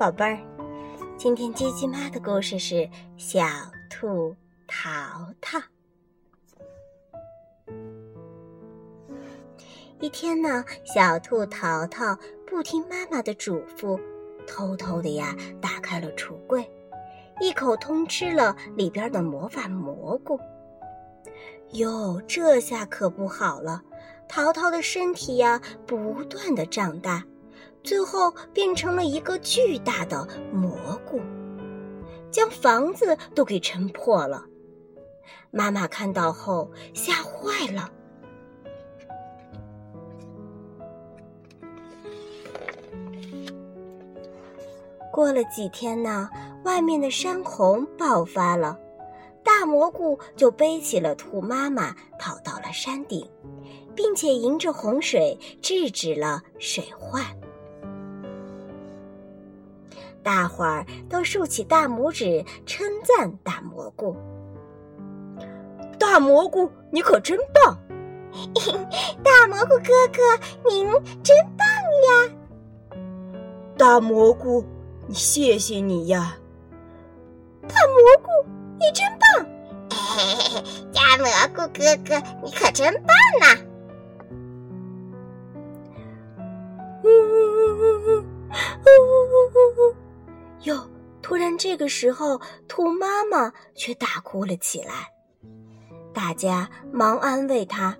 宝贝儿，今天鸡鸡妈的故事是小兔淘淘。一天呢，小兔淘淘不听妈妈的嘱咐，偷偷的呀打开了橱柜，一口通吃了里边的魔法蘑菇。哟，这下可不好了，淘淘的身体呀不断的长大。最后变成了一个巨大的蘑菇，将房子都给撑破了。妈妈看到后吓坏了。过了几天呢，外面的山洪爆发了，大蘑菇就背起了兔妈妈跑到了山顶，并且迎着洪水制止了水患。大伙儿都竖起大拇指，称赞大蘑菇。大蘑菇，你可真棒！大蘑菇哥哥，您真棒呀！大蘑菇，你谢谢你呀！大蘑菇，你真棒！大蘑菇哥哥，你可真棒呐！哟！突然，这个时候，兔妈妈却大哭了起来。大家忙安慰她，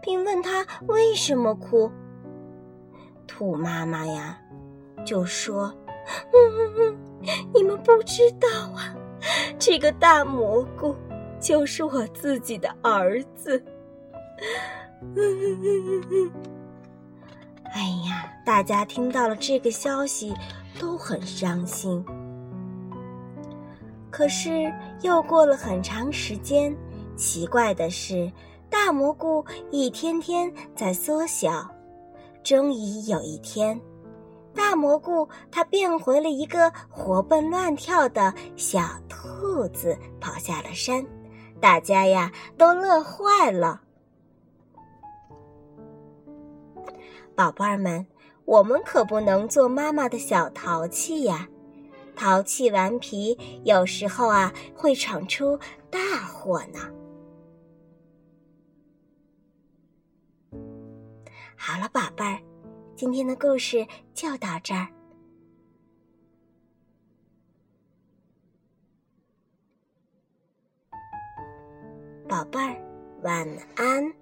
并问她为什么哭。兔妈妈呀，就说：“嗯，你们不知道啊，这个大蘑菇就是我自己的儿子。”嗯嗯嗯嗯嗯哎呀，大家听到了这个消息。都很伤心。可是又过了很长时间，奇怪的是，大蘑菇一天天在缩小。终于有一天，大蘑菇它变回了一个活蹦乱跳的小兔子，跑下了山。大家呀都乐坏了。宝贝儿们。我们可不能做妈妈的小淘气呀！淘气顽皮，有时候啊会闯出大祸呢。好了，宝贝儿，今天的故事就到这儿。宝贝儿，晚安。